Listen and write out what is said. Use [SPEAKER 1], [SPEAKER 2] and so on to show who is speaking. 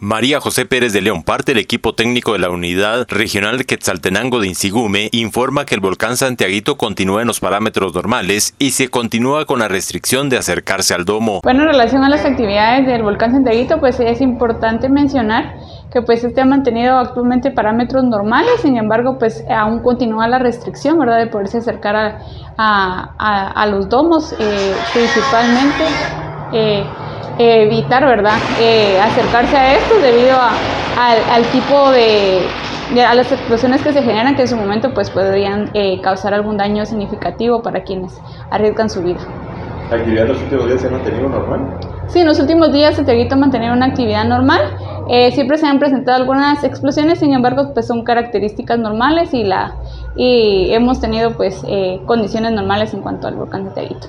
[SPEAKER 1] María José Pérez de León, parte del equipo técnico de la Unidad Regional Quetzaltenango de Insigume, informa que el volcán Santiaguito continúa en los parámetros normales y se continúa con la restricción de acercarse al domo.
[SPEAKER 2] Bueno, en relación a las actividades del volcán Santiaguito, pues es importante mencionar que pues este ha mantenido actualmente parámetros normales, sin embargo, pues aún continúa la restricción, ¿verdad?, de poderse acercar a, a, los domos, eh, principalmente. Eh, evitar, ¿verdad?, eh, acercarse a esto debido al tipo de, a las explosiones que se generan que en su momento pues podrían eh, causar algún daño significativo para quienes arriesgan su vida.
[SPEAKER 3] ¿La actividad en los últimos días se ha mantenido normal?
[SPEAKER 2] Sí, en los últimos días se ha mantenido una actividad normal. Eh, siempre se han presentado algunas explosiones, sin embargo, pues son características normales y, la, y hemos tenido pues condiciones normales en cuanto al volcán de Teguito.